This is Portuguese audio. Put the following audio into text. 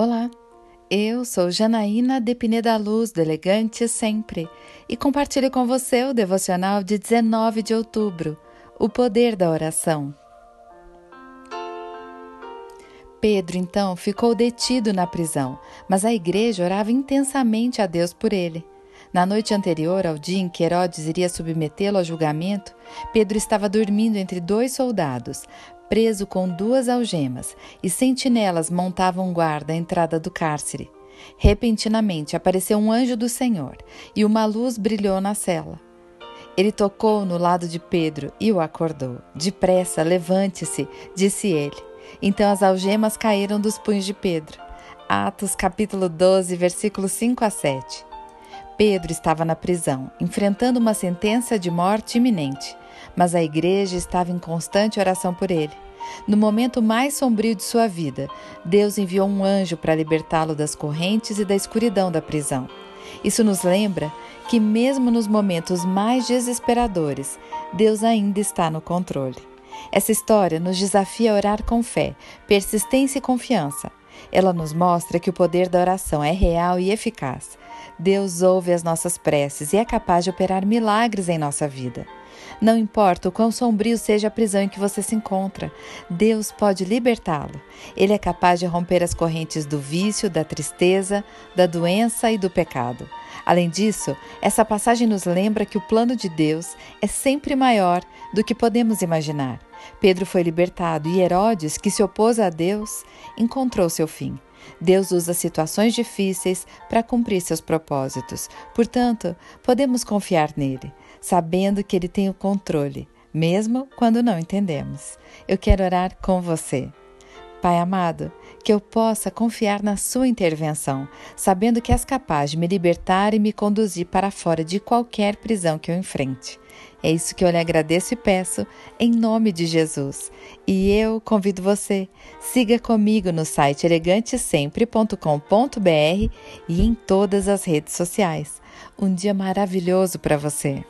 Olá, eu sou Janaína de Pineda Luz, do Elegante Sempre, e compartilho com você o devocional de 19 de outubro, O Poder da Oração. Pedro então ficou detido na prisão, mas a igreja orava intensamente a Deus por ele. Na noite anterior ao dia em que Herodes iria submetê-lo ao julgamento, Pedro estava dormindo entre dois soldados, preso com duas algemas, e sentinelas montavam guarda à entrada do cárcere. Repentinamente apareceu um anjo do Senhor, e uma luz brilhou na cela. Ele tocou no lado de Pedro e o acordou. Depressa, levante-se, disse ele. Então as algemas caíram dos punhos de Pedro. Atos capítulo 12, versículos 5 a 7. Pedro estava na prisão, enfrentando uma sentença de morte iminente, mas a igreja estava em constante oração por ele. No momento mais sombrio de sua vida, Deus enviou um anjo para libertá-lo das correntes e da escuridão da prisão. Isso nos lembra que, mesmo nos momentos mais desesperadores, Deus ainda está no controle. Essa história nos desafia a orar com fé, persistência e confiança. Ela nos mostra que o poder da oração é real e eficaz. Deus ouve as nossas preces e é capaz de operar milagres em nossa vida. Não importa o quão sombrio seja a prisão em que você se encontra, Deus pode libertá-lo. Ele é capaz de romper as correntes do vício, da tristeza, da doença e do pecado. Além disso, essa passagem nos lembra que o plano de Deus é sempre maior do que podemos imaginar. Pedro foi libertado e Herodes, que se opôs a Deus, encontrou seu fim. Deus usa situações difíceis para cumprir seus propósitos. Portanto, podemos confiar nele, sabendo que ele tem o controle, mesmo quando não entendemos. Eu quero orar com você. Pai amado, que eu possa confiar na Sua intervenção, sabendo que és capaz de me libertar e me conduzir para fora de qualquer prisão que eu enfrente. É isso que eu lhe agradeço e peço, em nome de Jesus. E eu convido você, siga comigo no site elegantesempre.com.br e em todas as redes sociais. Um dia maravilhoso para você!